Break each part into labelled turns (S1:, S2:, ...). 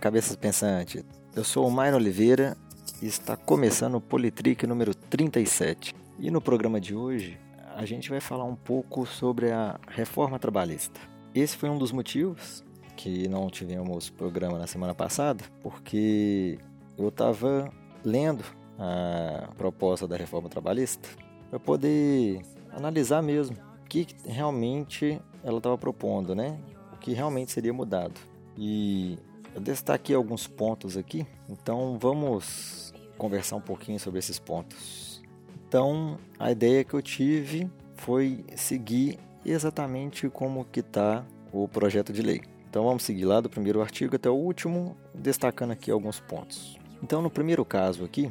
S1: cabeças pensantes. Eu sou o Mairo Oliveira e está começando o Politrick número 37. E no programa de hoje, a gente vai falar um pouco sobre a reforma trabalhista. Esse foi um dos motivos que não tivemos programa na semana passada, porque eu estava lendo a proposta da reforma trabalhista para poder analisar mesmo o que realmente ela estava propondo, né? O que realmente seria mudado. E eu destaquei alguns pontos aqui, então vamos conversar um pouquinho sobre esses pontos. Então, a ideia que eu tive foi seguir exatamente como que está o projeto de lei. Então vamos seguir lá do primeiro artigo até o último, destacando aqui alguns pontos. Então, no primeiro caso aqui,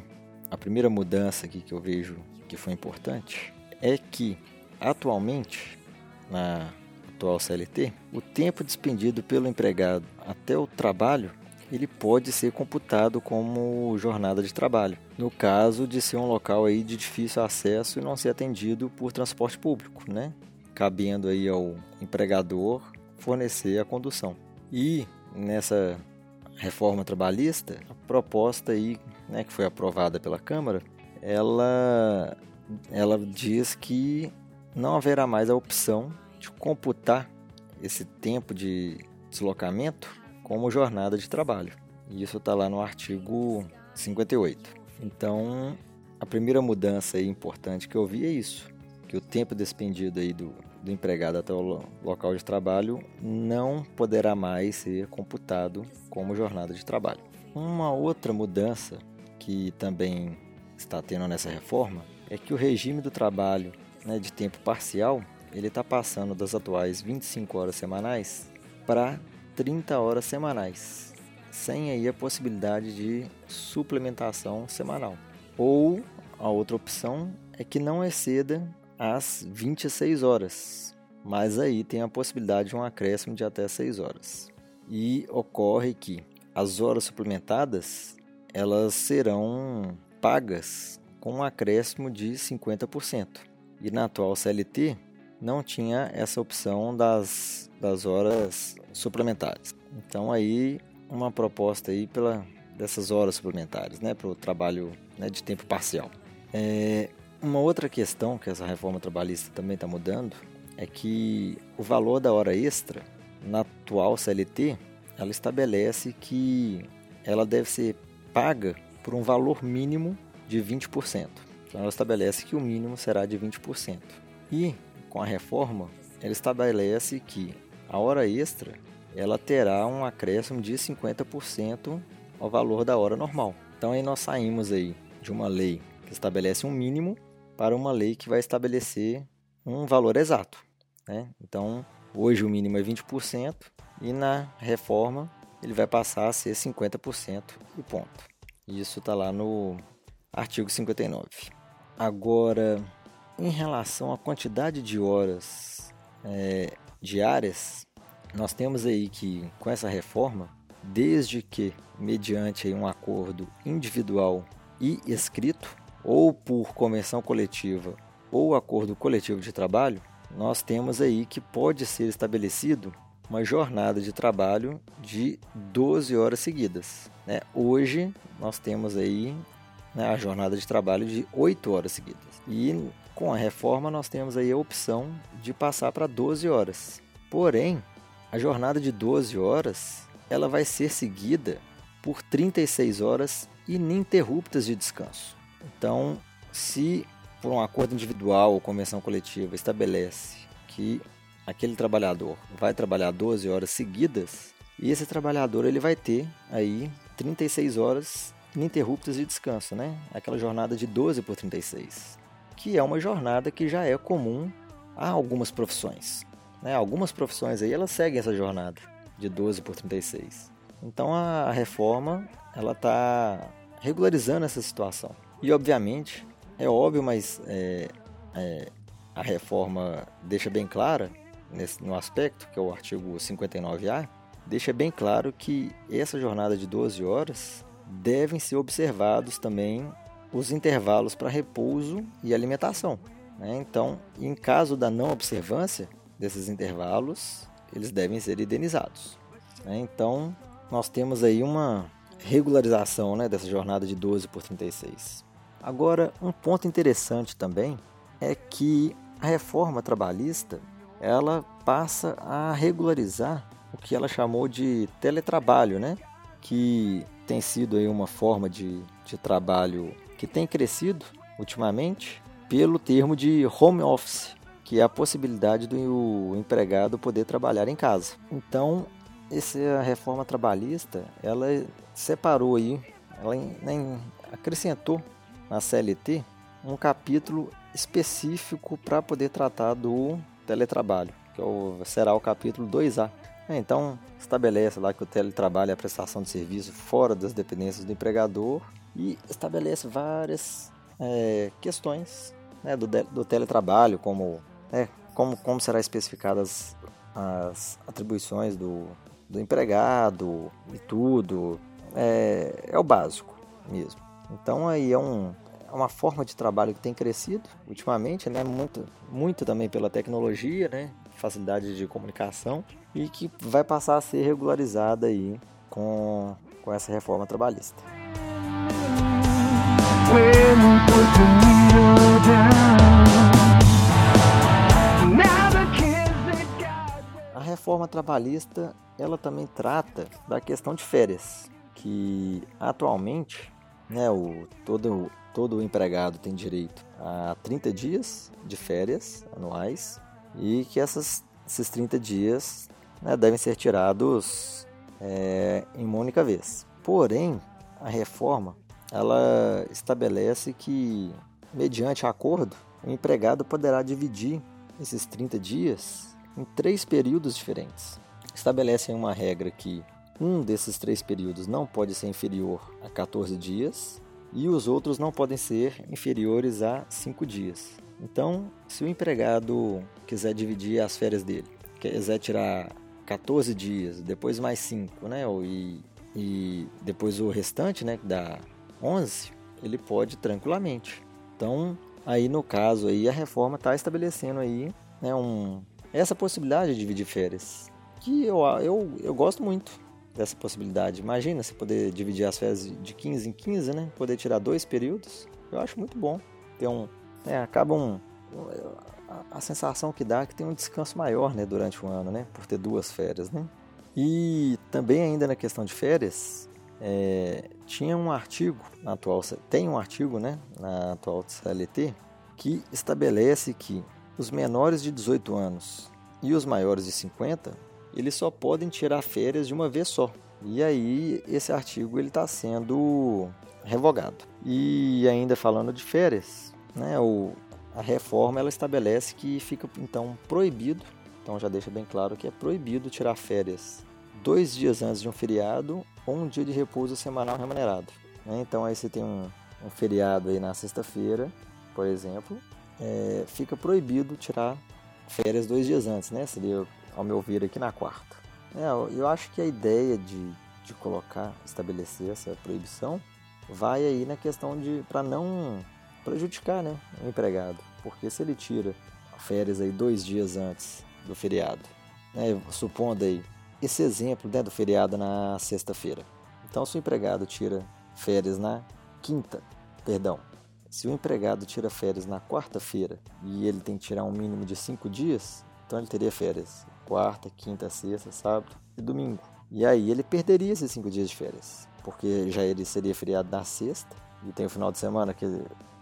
S1: a primeira mudança aqui que eu vejo que foi importante é que atualmente na atual CLT, o tempo despendido pelo empregado até o trabalho ele pode ser computado como jornada de trabalho, no caso de ser um local aí de difícil acesso e não ser atendido por transporte público, né? cabendo aí ao empregador fornecer a condução. E nessa reforma trabalhista, a proposta aí, né, que foi aprovada pela Câmara, ela ela diz que não haverá mais a opção de computar esse tempo de deslocamento como jornada de trabalho. E isso está lá no artigo 58. Então, a primeira mudança importante que eu vi é isso, que o tempo despendido aí do, do empregado até o local de trabalho não poderá mais ser computado como jornada de trabalho. Uma outra mudança que também está tendo nessa reforma é que o regime do trabalho né, de tempo parcial ele está passando das atuais 25 horas semanais para 30 horas semanais, sem aí a possibilidade de suplementação semanal. Ou a outra opção é que não exceda as 26 horas, mas aí tem a possibilidade de um acréscimo de até 6 horas. E ocorre que as horas suplementadas elas serão pagas com um acréscimo de 50%. E na atual CLT não tinha essa opção das, das horas suplementares. Então aí uma proposta aí pela dessas horas suplementares, né, para o trabalho né, de tempo parcial. É, uma outra questão que essa reforma trabalhista também está mudando é que o valor da hora extra na atual CLT ela estabelece que ela deve ser paga por um valor mínimo de 20%. Então ela estabelece que o mínimo será de 20%. E com a reforma, ela estabelece que a hora extra ela terá um acréscimo de 50% ao valor da hora normal. Então aí nós saímos aí de uma lei que estabelece um mínimo para uma lei que vai estabelecer um valor exato. Né? Então hoje o mínimo é 20% e na reforma ele vai passar a ser 50% e ponto. Isso está lá no artigo 59. Agora, em relação à quantidade de horas é, diárias, nós temos aí que com essa reforma, desde que mediante um acordo individual e escrito, ou por convenção coletiva ou acordo coletivo de trabalho, nós temos aí que pode ser estabelecido uma jornada de trabalho de 12 horas seguidas. Né? Hoje nós temos aí né, a jornada de trabalho de 8 horas seguidas. E com a reforma, nós temos aí a opção de passar para 12 horas. Porém, a jornada de 12 horas ela vai ser seguida por 36 horas ininterruptas de descanso. Então, se por um acordo individual ou convenção coletiva estabelece que aquele trabalhador vai trabalhar 12 horas seguidas, e esse trabalhador ele vai ter aí 36 horas ininterruptas de descanso, né? Aquela jornada de 12 por 36 que é uma jornada que já é comum a algumas profissões. Né? Algumas profissões aí elas seguem essa jornada de 12 por 36. Então a reforma ela está regularizando essa situação. E obviamente é óbvio, mas é, é, a reforma deixa bem clara nesse, no aspecto que é o artigo 59A deixa bem claro que essa jornada de 12 horas devem ser observados também os intervalos para repouso e alimentação. Né? Então, em caso da não observância desses intervalos, eles devem ser indenizados. Né? Então, nós temos aí uma regularização né, dessa jornada de 12 por 36. Agora, um ponto interessante também é que a reforma trabalhista ela passa a regularizar o que ela chamou de teletrabalho, né? que tem sido aí uma forma de, de trabalho que tem crescido ultimamente pelo termo de home office, que é a possibilidade do empregado poder trabalhar em casa. Então, essa reforma trabalhista, ela separou aí, ela acrescentou na CLT um capítulo específico para poder tratar do teletrabalho, que é será o capítulo 2A. Então, estabelece lá que o teletrabalho é a prestação de serviço fora das dependências do empregador e estabelece várias é, questões né, do, do, teletrabalho, como, né, como, como será especificadas as atribuições do, do empregado e tudo. É, é o básico mesmo. Então aí é, um, é uma forma de trabalho que tem crescido ultimamente, né? Muito, muito também pela tecnologia, né? Facilidade de comunicação e que vai passar a ser regularizada aí com, com essa reforma trabalhista. A reforma trabalhista ela também trata da questão de férias, que atualmente né, o, todo, todo empregado tem direito a 30 dias de férias anuais e que essas, esses 30 dias né, devem ser tirados é, em uma única vez. Porém, a reforma ela estabelece que, mediante acordo, o empregado poderá dividir esses 30 dias em três períodos diferentes. Estabelece uma regra que um desses três períodos não pode ser inferior a 14 dias e os outros não podem ser inferiores a 5 dias. Então, se o empregado quiser dividir as férias dele, quiser tirar 14 dias, depois mais 5, né? E, e depois o restante, né? Dá 11, ele pode tranquilamente. Então, aí no caso aí a reforma está estabelecendo aí né, um, essa possibilidade de dividir férias, que eu, eu, eu gosto muito dessa possibilidade. Imagina você poder dividir as férias de 15 em 15, né? Poder tirar dois períodos. Eu acho muito bom. Ter um, né, acaba um, a, sensação que dá é que tem um descanso maior, né, durante o ano, né, por ter duas férias, né. E também ainda na questão de férias, é, tinha um artigo na atual, tem um artigo, né, na atual CLT que estabelece que os menores de 18 anos e os maiores de 50, eles só podem tirar férias de uma vez só. E aí esse artigo ele está sendo revogado. E ainda falando de férias, né, o, a reforma ela estabelece que fica então proibido, então já deixa bem claro que é proibido tirar férias dois dias antes de um feriado ou um dia de repouso semanal remunerado. Né? Então aí você tem um, um feriado aí na sexta-feira, por exemplo, é, fica proibido tirar férias dois dias antes, né? Seria, ao meu ver, aqui na quarta. É, eu acho que a ideia de, de colocar, estabelecer essa proibição, vai aí na questão de para não prejudicar né, o empregado. Porque se ele tira férias aí dois dias antes do feriado, né, supondo aí esse exemplo né, do feriado na sexta-feira. Então, se o empregado tira férias na quinta, perdão, se o empregado tira férias na quarta-feira e ele tem que tirar um mínimo de cinco dias, então ele teria férias quarta, quinta, sexta, sábado e domingo. E aí ele perderia esses cinco dias de férias, porque já ele seria feriado na sexta e tem o final de semana que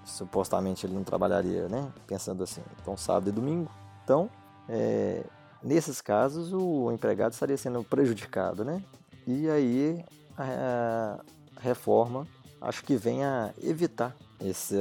S1: supostamente ele não trabalharia, né? Pensando assim, então sábado e domingo. Então, é, nesses casos, o empregado estaria sendo prejudicado, né? E aí a, reforma acho que vem a evitar esse,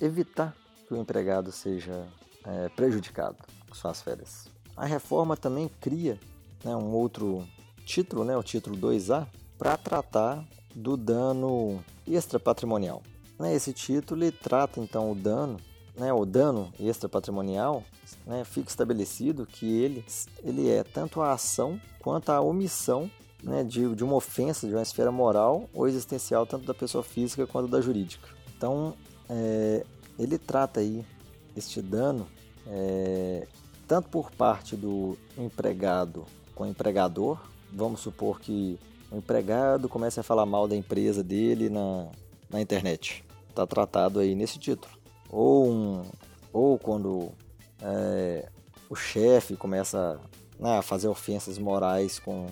S1: evitar que o empregado seja é, prejudicado com suas férias. A reforma também cria né, um outro título, né, o título 2A, para tratar do dano extrapatrimonial. Né, esse título trata então o dano, né, o dano extrapatrimonial, né, fica estabelecido que ele, ele é tanto a ação quanto a omissão né, de, de uma ofensa de uma esfera moral ou existencial, tanto da pessoa física quanto da jurídica. Então, é, ele trata aí este dano é, tanto por parte do empregado com o empregador, vamos supor que o empregado comece a falar mal da empresa dele na, na internet. Está tratado aí nesse título. Ou, um, ou quando é, o chefe começa né, a fazer ofensas morais com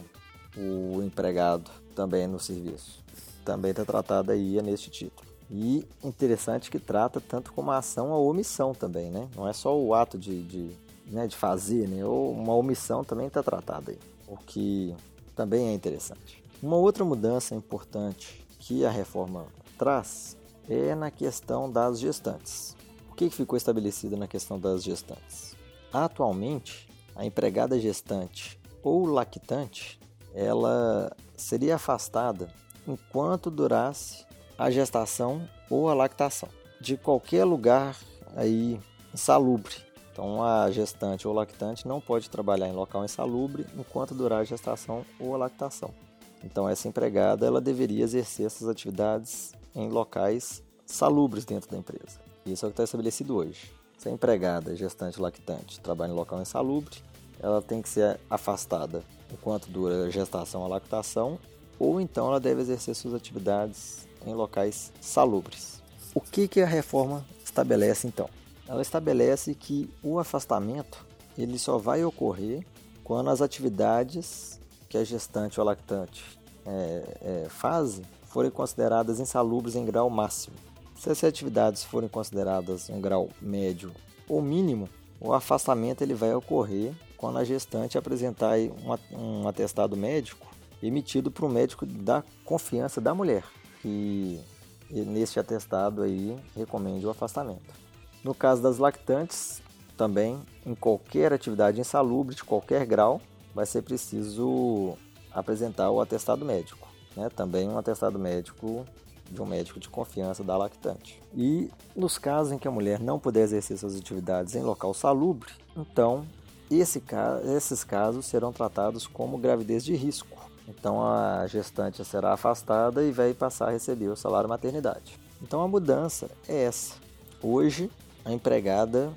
S1: o empregado também no serviço. Também está tratado aí neste título. E interessante que trata tanto como a ação a omissão também, né? Não é só o ato de, de, né, de fazer, né? Ou uma omissão também está tratada aí, o que também é interessante. Uma outra mudança importante que a reforma traz é na questão das gestantes. O que ficou estabelecido na questão das gestantes? Atualmente, a empregada gestante ou lactante, ela seria afastada enquanto durasse a gestação ou a lactação de qualquer lugar aí insalubre. Então a gestante ou lactante não pode trabalhar em local insalubre enquanto durar a gestação ou a lactação. Então essa empregada ela deveria exercer essas atividades em locais salubres dentro da empresa. Isso é o que está estabelecido hoje. Se a empregada, gestante lactante, trabalha em local insalubre, ela tem que ser afastada enquanto dura a gestação ou a lactação, ou então ela deve exercer suas atividades em locais salubres. O que, que a reforma estabelece então? Ela estabelece que o afastamento ele só vai ocorrer quando as atividades que a gestante ou a lactante é, é, fazem forem consideradas insalubres em grau máximo. Se as atividades forem consideradas em grau médio ou mínimo, o afastamento ele vai ocorrer quando a gestante apresentar um, um atestado médico emitido por um médico da confiança da mulher, que neste atestado aí recomende o afastamento. No caso das lactantes, também em qualquer atividade insalubre de qualquer grau, vai ser preciso apresentar o atestado médico, né? Também um atestado médico de um médico de confiança da lactante. E nos casos em que a mulher não puder exercer suas atividades em local salubre, então esse, esses casos serão tratados como gravidez de risco. Então a gestante será afastada e vai passar a receber o salário maternidade. Então a mudança é essa. Hoje a empregada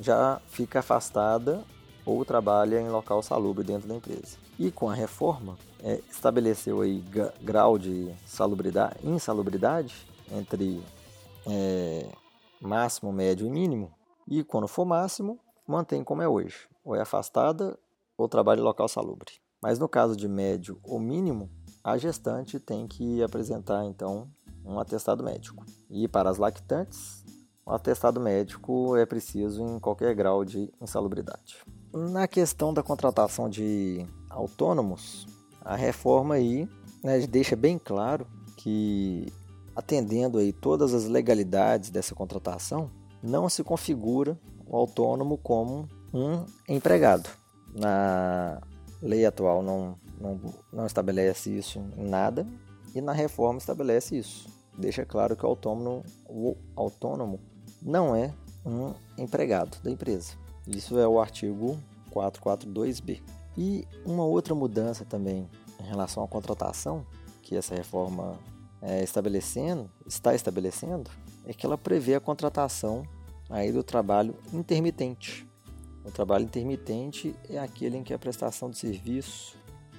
S1: já fica afastada ou trabalha em local salubre dentro da empresa. E com a reforma, é, estabeleceu aí grau de salubridade, insalubridade entre é, máximo, médio e mínimo. E quando for máximo, mantém como é hoje. Ou é afastada ou trabalha em local salubre. Mas no caso de médio ou mínimo, a gestante tem que apresentar então um atestado médico. E para as lactantes, o atestado médico é preciso em qualquer grau de insalubridade. Na questão da contratação de autônomos, a reforma aí né, deixa bem claro que, atendendo aí todas as legalidades dessa contratação, não se configura o autônomo como um empregado. Na lei atual não, não, não estabelece isso em nada e na reforma estabelece isso. Deixa claro que o autônomo, o autônomo não é um empregado da empresa. Isso é o artigo 442B. E uma outra mudança também em relação à contratação, que essa reforma é estabelecendo, está estabelecendo, é que ela prevê a contratação aí do trabalho intermitente. O trabalho intermitente é aquele em que a prestação de serviço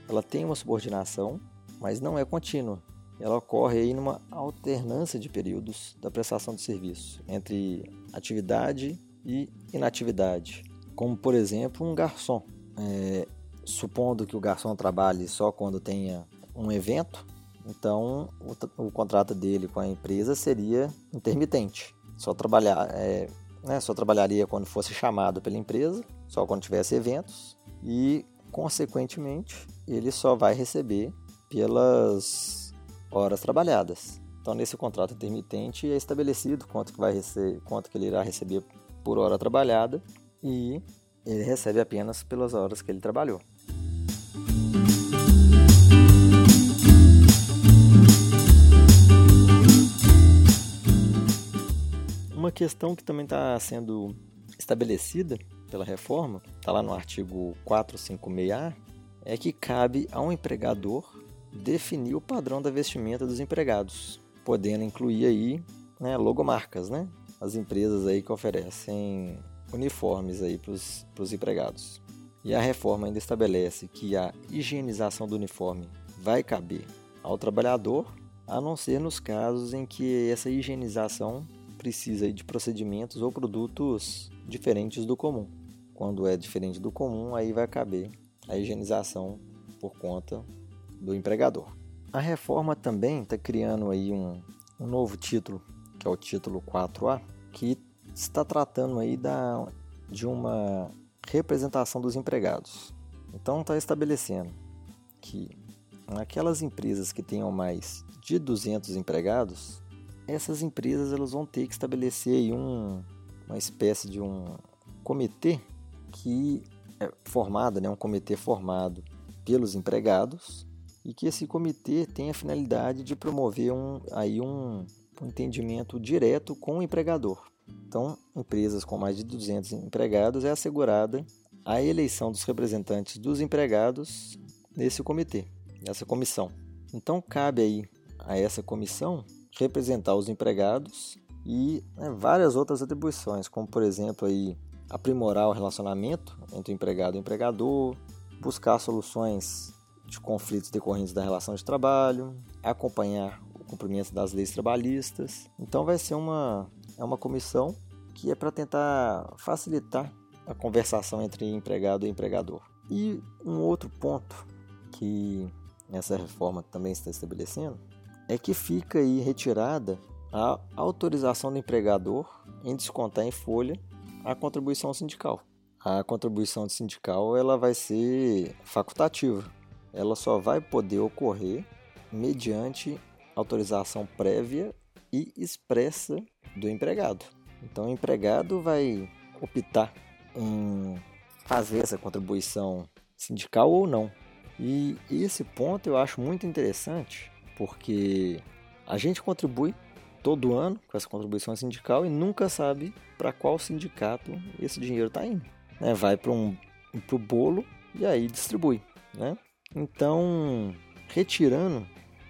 S1: ela tem uma subordinação, mas não é contínua. Ela ocorre aí numa alternância de períodos da prestação de serviço entre atividade e inatividade, como por exemplo um garçom. É, supondo que o garçom trabalhe só quando tenha um evento, então o, o contrato dele com a empresa seria intermitente. Só trabalhar, é, né, só trabalharia quando fosse chamado pela empresa, só quando tivesse eventos e, consequentemente, ele só vai receber pelas horas trabalhadas. Então, nesse contrato intermitente é estabelecido quanto que vai receber, quanto que ele irá receber por hora trabalhada e ele recebe apenas pelas horas que ele trabalhou. Questão que também está sendo estabelecida pela reforma, está lá no artigo 456A, é que cabe a um empregador definir o padrão da vestimenta dos empregados, podendo incluir aí né, logomarcas, né? As empresas aí que oferecem uniformes aí para os empregados. E a reforma ainda estabelece que a higienização do uniforme vai caber ao trabalhador, a não ser nos casos em que essa higienização precisa de procedimentos ou produtos diferentes do comum. Quando é diferente do comum, aí vai caber a higienização por conta do empregador. A reforma também está criando aí um, um novo título, que é o título 4A, que está tratando aí da, de uma representação dos empregados. Então está estabelecendo que aquelas empresas que tenham mais de 200 empregados, essas empresas elas vão ter que estabelecer aí um, uma espécie de um comitê que é formado, né, um comitê formado pelos empregados e que esse comitê tem a finalidade de promover um, aí um, um entendimento direto com o empregador. Então, empresas com mais de 200 empregados é assegurada a eleição dos representantes dos empregados nesse comitê, nessa comissão. Então, cabe aí a essa comissão representar os empregados e né, várias outras atribuições, como por exemplo aí aprimorar o relacionamento entre o empregado e o empregador, buscar soluções de conflitos decorrentes da relação de trabalho, acompanhar o cumprimento das leis trabalhistas. Então vai ser uma é uma comissão que é para tentar facilitar a conversação entre empregado e empregador. E um outro ponto que essa reforma também está estabelecendo é que fica aí retirada a autorização do empregador em descontar em folha a contribuição sindical. A contribuição sindical ela vai ser facultativa. Ela só vai poder ocorrer mediante autorização prévia e expressa do empregado. Então o empregado vai optar em fazer essa contribuição sindical ou não. E esse ponto eu acho muito interessante, porque a gente contribui todo ano com essa contribuição sindical e nunca sabe para qual sindicato esse dinheiro está indo. Né? Vai para um pro bolo e aí distribui. Né? Então, retirando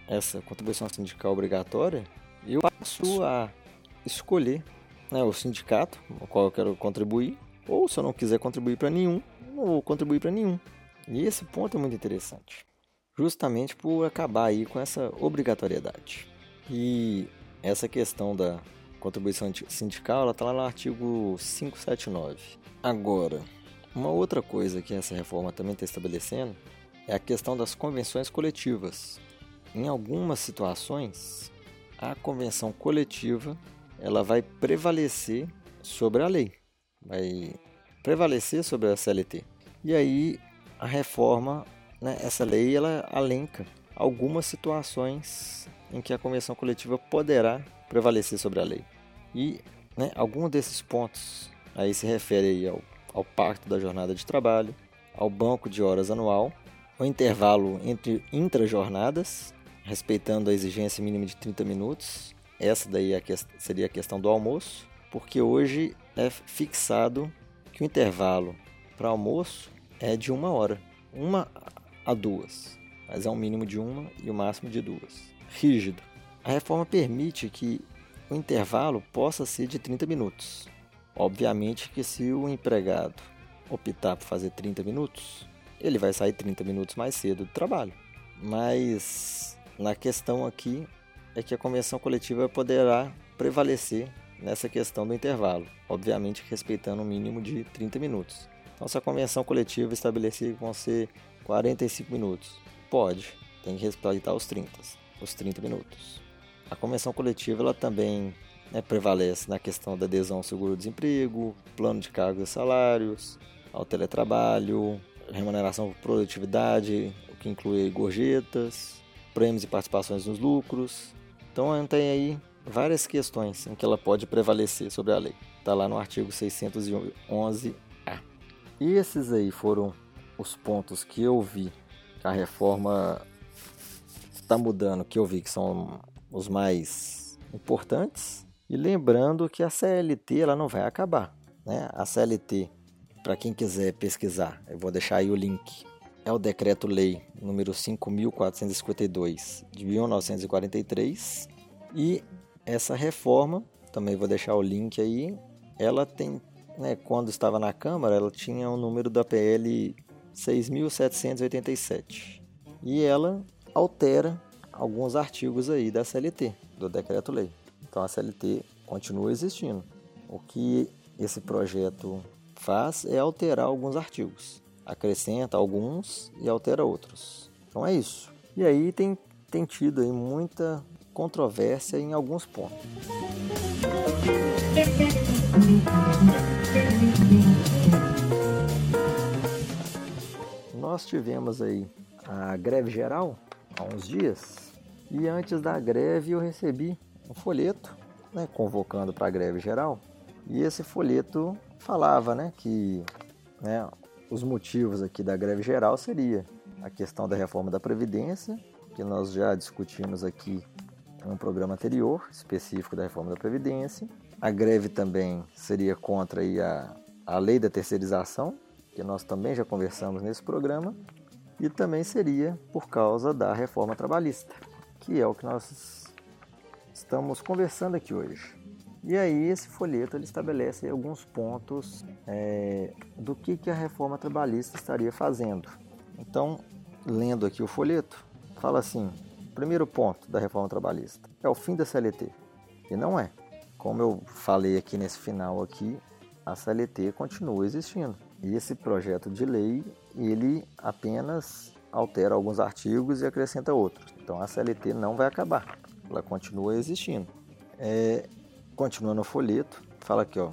S1: essa contribuição sindical obrigatória, eu passo a escolher né, o sindicato ao qual eu quero contribuir, ou se eu não quiser contribuir para nenhum, não vou contribuir para nenhum. E esse ponto é muito interessante, justamente por acabar aí com essa obrigatoriedade. E essa questão da contribuição sindical, ela está lá no artigo 579. Agora, uma outra coisa que essa reforma também está estabelecendo é a questão das convenções coletivas. Em algumas situações, a convenção coletiva ela vai prevalecer sobre a lei, vai prevalecer sobre a CLT. E aí a reforma, né, essa lei, ela alenca algumas situações em que a convenção coletiva poderá prevalecer sobre a lei. E né, algum desses pontos aí se refere aí ao, ao pacto da jornada de trabalho, ao banco de horas anual, ao intervalo entre intrajornadas respeitando a exigência mínima de 30 minutos. Essa daí é a seria a questão do almoço, porque hoje é fixado que o intervalo para almoço é de uma hora, uma a duas, mas é um mínimo de uma e o um máximo de duas. Rígido. A reforma permite que o intervalo possa ser de 30 minutos. Obviamente que se o empregado optar por fazer 30 minutos, ele vai sair 30 minutos mais cedo do trabalho. Mas na questão aqui é que a convenção coletiva poderá prevalecer nessa questão do intervalo, obviamente respeitando um mínimo de 30 minutos. Então, se a convenção coletiva estabelecer que vão ser 45 minutos, pode, tem que respeitar os 30, os 30 minutos. A convenção coletiva ela também né, prevalece na questão da adesão ao seguro-desemprego, plano de cargos e salários, ao teletrabalho, remuneração por produtividade, o que inclui gorjetas, prêmios e participações nos lucros. Então tem aí várias questões em que ela pode prevalecer sobre a lei. Está lá no artigo 611-A. E esses aí foram os pontos que eu vi que a reforma está mudando, que eu vi que são os mais importantes. E lembrando que a CLT ela não vai acabar. Né? A CLT, para quem quiser pesquisar, eu vou deixar aí o link é o Decreto-Lei número 5.452 de 1943 e essa reforma, também vou deixar o link aí, ela tem, né, quando estava na Câmara, ela tinha o número da PL 6.787 e ela altera alguns artigos aí da CLT, do decreto-lei. Então a CLT continua existindo. O que esse projeto faz é alterar alguns artigos, acrescenta alguns e altera outros. Então é isso. E aí tem, tem tido aí muita controvérsia em alguns pontos. Nós tivemos aí a greve geral há uns dias e antes da greve eu recebi um folheto né, convocando para a greve geral e esse folheto falava né, que né, os motivos aqui da greve geral seria a questão da reforma da Previdência, que nós já discutimos aqui em um programa anterior, específico da reforma da Previdência. A greve também seria contra aí a, a lei da terceirização, que nós também já conversamos nesse programa, e também seria por causa da reforma trabalhista, que é o que nós estamos conversando aqui hoje. E aí esse folheto ele estabelece alguns pontos é, do que, que a reforma trabalhista estaria fazendo. Então, lendo aqui o folheto, fala assim: primeiro ponto da reforma trabalhista é o fim da CLT. E não é. Como eu falei aqui nesse final aqui, a CLT continua existindo. E esse projeto de lei, ele apenas altera alguns artigos e acrescenta outros. Então a CLT não vai acabar, ela continua existindo. É, Continua no folheto, fala aqui, ó,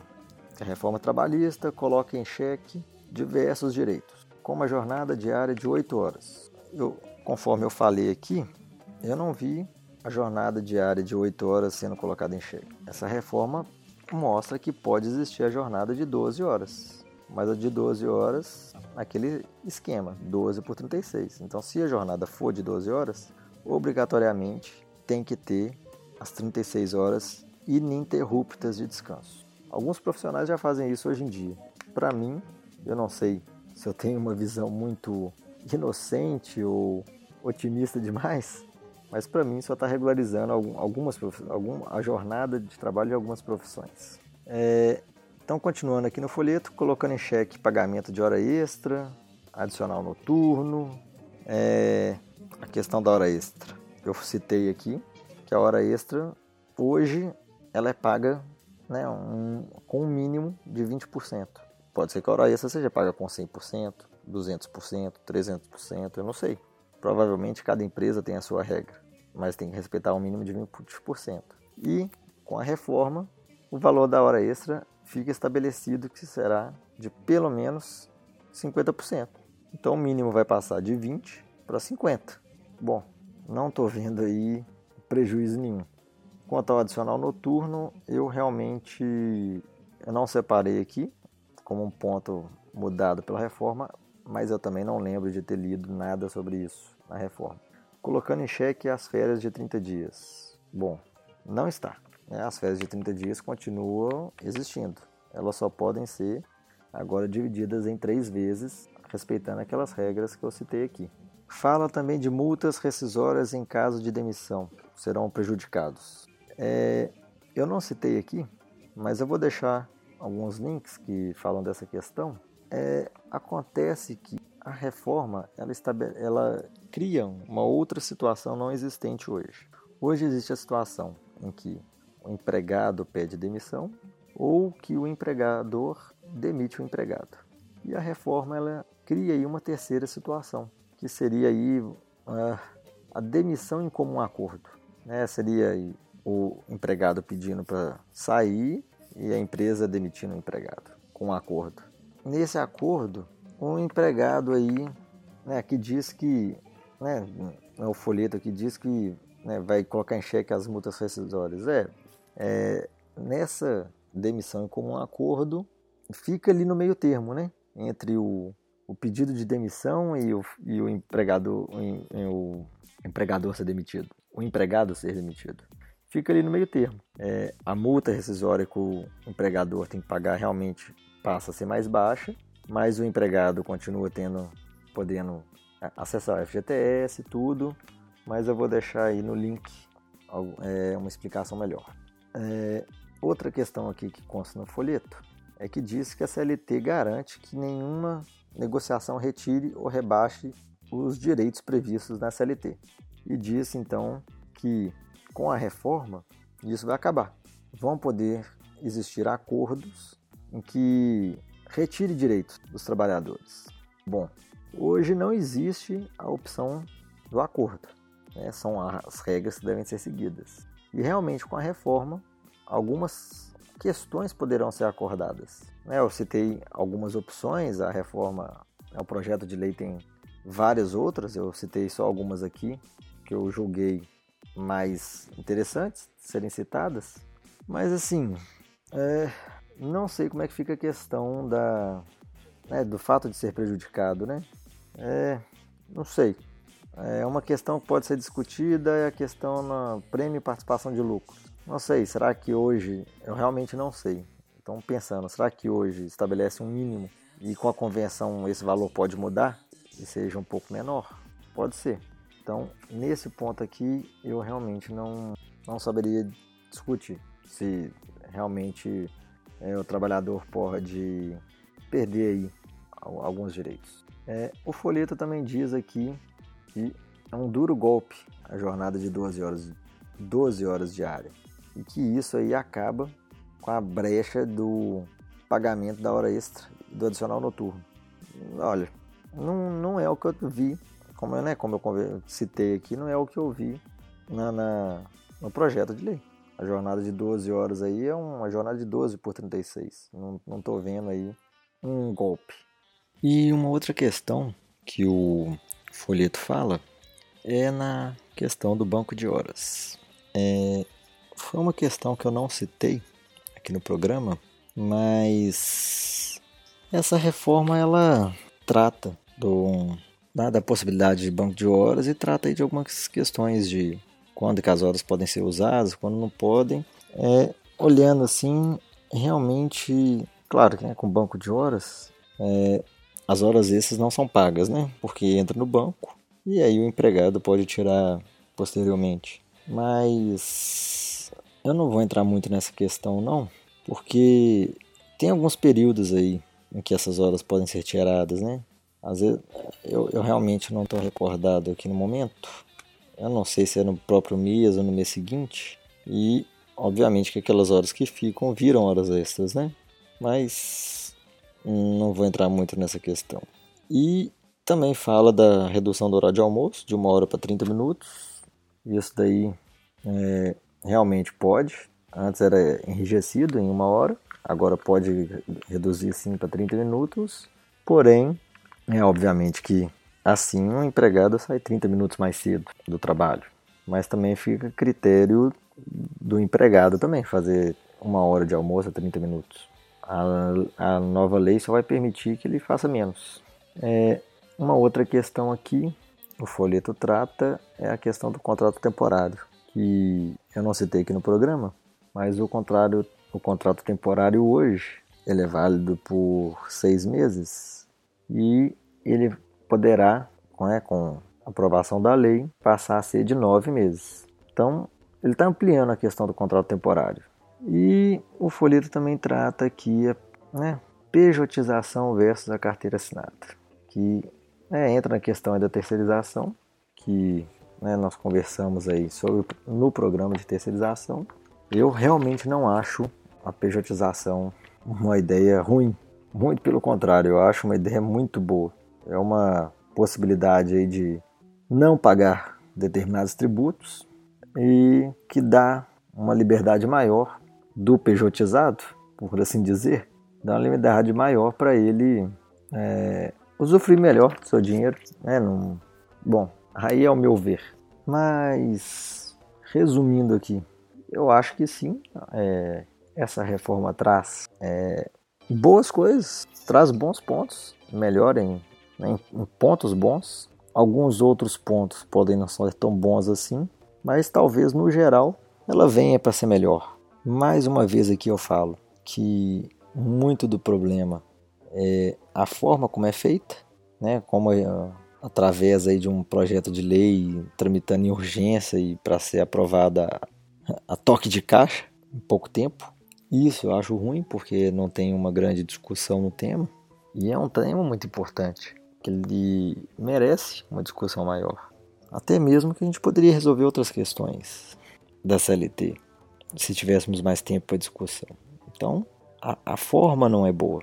S1: a reforma trabalhista coloca em xeque diversos direitos, como a jornada diária de 8 horas. Eu, conforme eu falei aqui, eu não vi a jornada diária de 8 horas sendo colocada em xeque. Essa reforma mostra que pode existir a jornada de 12 horas, mas a de 12 horas naquele esquema, 12 por 36. Então, se a jornada for de 12 horas, obrigatoriamente tem que ter as 36 horas ininterruptas de descanso. Alguns profissionais já fazem isso hoje em dia. Para mim, eu não sei se eu tenho uma visão muito inocente ou otimista demais, mas para mim só está regularizando algumas algum, a jornada de trabalho de algumas profissões. É, então, continuando aqui no folheto, colocando em xeque pagamento de hora extra, adicional noturno, é, a questão da hora extra. Eu citei aqui que a hora extra hoje ela é paga né, um, com um mínimo de 20%. Pode ser que a hora extra seja paga com 100%, 200%, 300%, eu não sei. Provavelmente cada empresa tem a sua regra, mas tem que respeitar um mínimo de 20%. E com a reforma, o valor da hora extra fica estabelecido que será de pelo menos 50%. Então o mínimo vai passar de 20 para 50. Bom, não estou vendo aí prejuízo nenhum. Quanto ao adicional noturno, eu realmente eu não separei aqui como um ponto mudado pela reforma, mas eu também não lembro de ter lido nada sobre isso na reforma. Colocando em xeque as férias de 30 dias. Bom, não está. Né? As férias de 30 dias continuam existindo. Elas só podem ser agora divididas em três vezes, respeitando aquelas regras que eu citei aqui. Fala também de multas rescisórias em caso de demissão, serão prejudicados. É, eu não citei aqui, mas eu vou deixar alguns links que falam dessa questão. É, acontece que a reforma ela, estabele, ela cria uma outra situação não existente hoje. Hoje existe a situação em que o empregado pede demissão ou que o empregador demite o empregado. E a reforma ela cria aí uma terceira situação, que seria aí a, a demissão em comum acordo. Né? Seria aí o empregado pedindo para sair e a empresa demitindo o empregado, com um acordo. Nesse acordo, um empregado aí, né, que diz que, né, é o folheto que diz que né, vai colocar em xeque as multas rescisórias. É, é, nessa demissão com um acordo, fica ali no meio termo, né, entre o, o pedido de demissão e o, e o empregador, o, o empregador ser demitido, o empregado ser demitido fica ali no meio termo. É, a multa rescisória que o empregador tem que pagar realmente passa a ser mais baixa, mas o empregado continua tendo, podendo acessar o FGTS, tudo, mas eu vou deixar aí no link é, uma explicação melhor. É, outra questão aqui que consta no folheto é que diz que a CLT garante que nenhuma negociação retire ou rebaixe os direitos previstos na CLT. e disse então que com a reforma isso vai acabar. Vão poder existir acordos em que retire direitos dos trabalhadores. Bom, hoje não existe a opção do acordo. Né? São as regras que devem ser seguidas. E realmente, com a reforma, algumas questões poderão ser acordadas. Né? Eu citei algumas opções, a reforma, o é projeto de lei tem várias outras, eu citei só algumas aqui que eu julguei mais interessantes serem citadas. Mas assim, é, não sei como é que fica a questão da, né, do fato de ser prejudicado, né? É, não sei. É uma questão que pode ser discutida, é a questão na prêmio e participação de lucro. Não sei, será que hoje, eu realmente não sei. Então pensando, será que hoje estabelece um mínimo e com a convenção esse valor pode mudar e seja um pouco menor? Pode ser. Então, nesse ponto aqui, eu realmente não, não saberia discutir se realmente é, o trabalhador pode perder aí alguns direitos. É, o folheto também diz aqui que é um duro golpe a jornada de 12 horas, 12 horas diária e que isso aí acaba com a brecha do pagamento da hora extra do adicional noturno. Olha, não, não é o que eu vi, como, né, como eu citei aqui, não é o que eu vi na, na no projeto de lei. A jornada de 12 horas aí é uma jornada de 12 por 36. Não, não vendo aí um golpe. E uma outra questão que o folheto fala é na questão do banco de horas. É, foi uma questão que eu não citei aqui no programa, mas essa reforma ela trata do, da, da possibilidade de banco de horas e trata de algumas questões de quando que as horas podem ser usadas, quando não podem. É, olhando assim, realmente, claro que né, com banco de horas, é, as horas extras não são pagas, né? Porque entra no banco e aí o empregado pode tirar posteriormente. Mas eu não vou entrar muito nessa questão não, porque tem alguns períodos aí em que essas horas podem ser tiradas, né? Às vezes eu, eu realmente não estou recordado aqui no momento, eu não sei se é no próprio mês ou no mês seguinte. E, obviamente, que aquelas horas que ficam viram horas extras, né? Mas não vou entrar muito nessa questão. E também fala da redução do horário de almoço, de uma hora para 30 minutos. Isso daí é, realmente pode. Antes era enrijecido em uma hora, agora pode reduzir sim para 30 minutos. Porém, é obviamente que Assim, um empregado sai 30 minutos mais cedo do trabalho. Mas também fica critério do empregado também fazer uma hora de almoço a 30 minutos. A, a nova lei só vai permitir que ele faça menos. É, uma outra questão aqui, o folheto trata, é a questão do contrato temporário, que eu não citei aqui no programa, mas o, contrário, o contrato temporário hoje ele é válido por seis meses e ele poderá, né, com aprovação da lei, passar a ser de nove meses. Então, ele está ampliando a questão do contrato temporário. E o folheto também trata aqui a né, pejotização versus a carteira assinada, que né, entra na questão da terceirização, que né, nós conversamos aí sobre no programa de terceirização. Eu realmente não acho a pejotização uma ideia ruim. Muito pelo contrário, eu acho uma ideia muito boa é uma possibilidade aí de não pagar determinados tributos e que dá uma liberdade maior do pejotizado, por assim dizer, dá uma liberdade maior para ele é, usufruir melhor do seu dinheiro. Né? Bom, aí é o meu ver. Mas, resumindo aqui, eu acho que sim, é, essa reforma traz é, boas coisas, traz bons pontos, melhor em né, em pontos bons. Alguns outros pontos podem não ser tão bons assim, mas talvez no geral ela venha para ser melhor. Mais uma vez aqui eu falo que muito do problema é a forma como é feita, né? Como é, através aí de um projeto de lei tramitando em urgência e para ser aprovada a, a toque de caixa em pouco tempo. Isso eu acho ruim porque não tem uma grande discussão no tema e é um tema muito importante que ele merece uma discussão maior. até mesmo que a gente poderia resolver outras questões da CLT se tivéssemos mais tempo para discussão. Então, a, a, forma não é boa,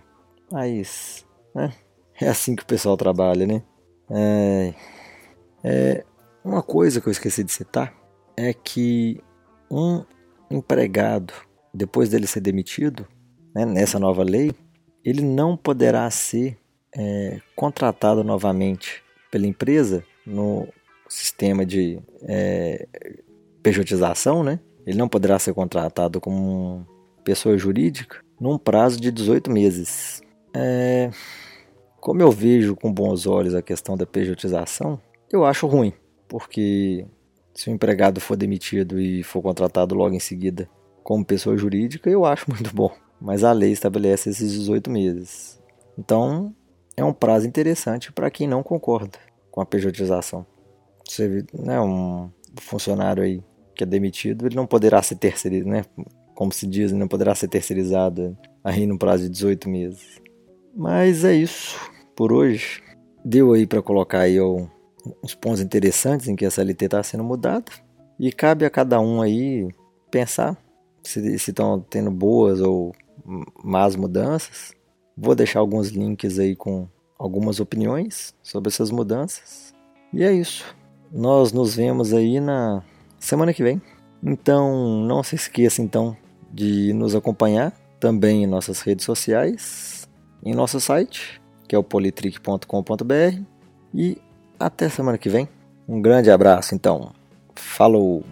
S1: mas né, é assim que o pessoal trabalha, né? É, é, uma coisa que eu esqueci de citar é que um empregado, depois dele ser demitido, né, nessa nova lei, ele não poderá ser é, contratado novamente pela empresa no sistema de é, pejotização, né? Ele não poderá ser contratado como pessoa jurídica num prazo de 18 meses. É, como eu vejo com bons olhos a questão da pejotização, eu acho ruim, porque se o empregado for demitido e for contratado logo em seguida como pessoa jurídica, eu acho muito bom. Mas a lei estabelece esses 18 meses. Então, é um prazo interessante para quem não concorda com a pejotização. Você, né, um funcionário aí que é demitido, ele não poderá ser terceirizado, né? Como se diz, não poderá ser terceirizado aí no prazo de 18 meses. Mas é isso por hoje. Deu aí para colocar aí uns pontos interessantes em que essa LT está sendo mudada. E cabe a cada um aí pensar se estão tendo boas ou más mudanças. Vou deixar alguns links aí com algumas opiniões sobre essas mudanças. E é isso. Nós nos vemos aí na semana que vem. Então, não se esqueça então de nos acompanhar também em nossas redes sociais, em nosso site, que é o politrick.com.br. E até semana que vem. Um grande abraço, então. Falou!